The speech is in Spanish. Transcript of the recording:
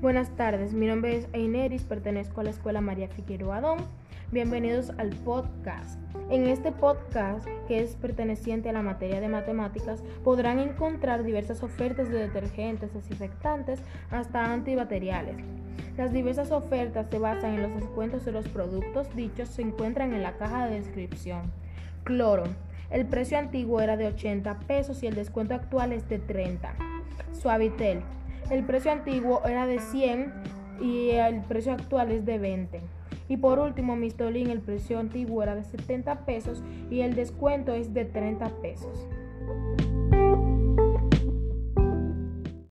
Buenas tardes, mi nombre es Eineris, pertenezco a la Escuela María Figueroa Adón. Bienvenidos al podcast. En este podcast, que es perteneciente a la materia de matemáticas, podrán encontrar diversas ofertas de detergentes, desinfectantes, hasta antibacteriales. Las diversas ofertas se basan en los descuentos de los productos dichos se encuentran en la caja de descripción. Cloro. El precio antiguo era de 80 pesos y el descuento actual es de 30. Suavitel. El precio antiguo era de 100 y el precio actual es de 20. Y por último, Mistolín, el precio antiguo era de 70 pesos y el descuento es de 30 pesos.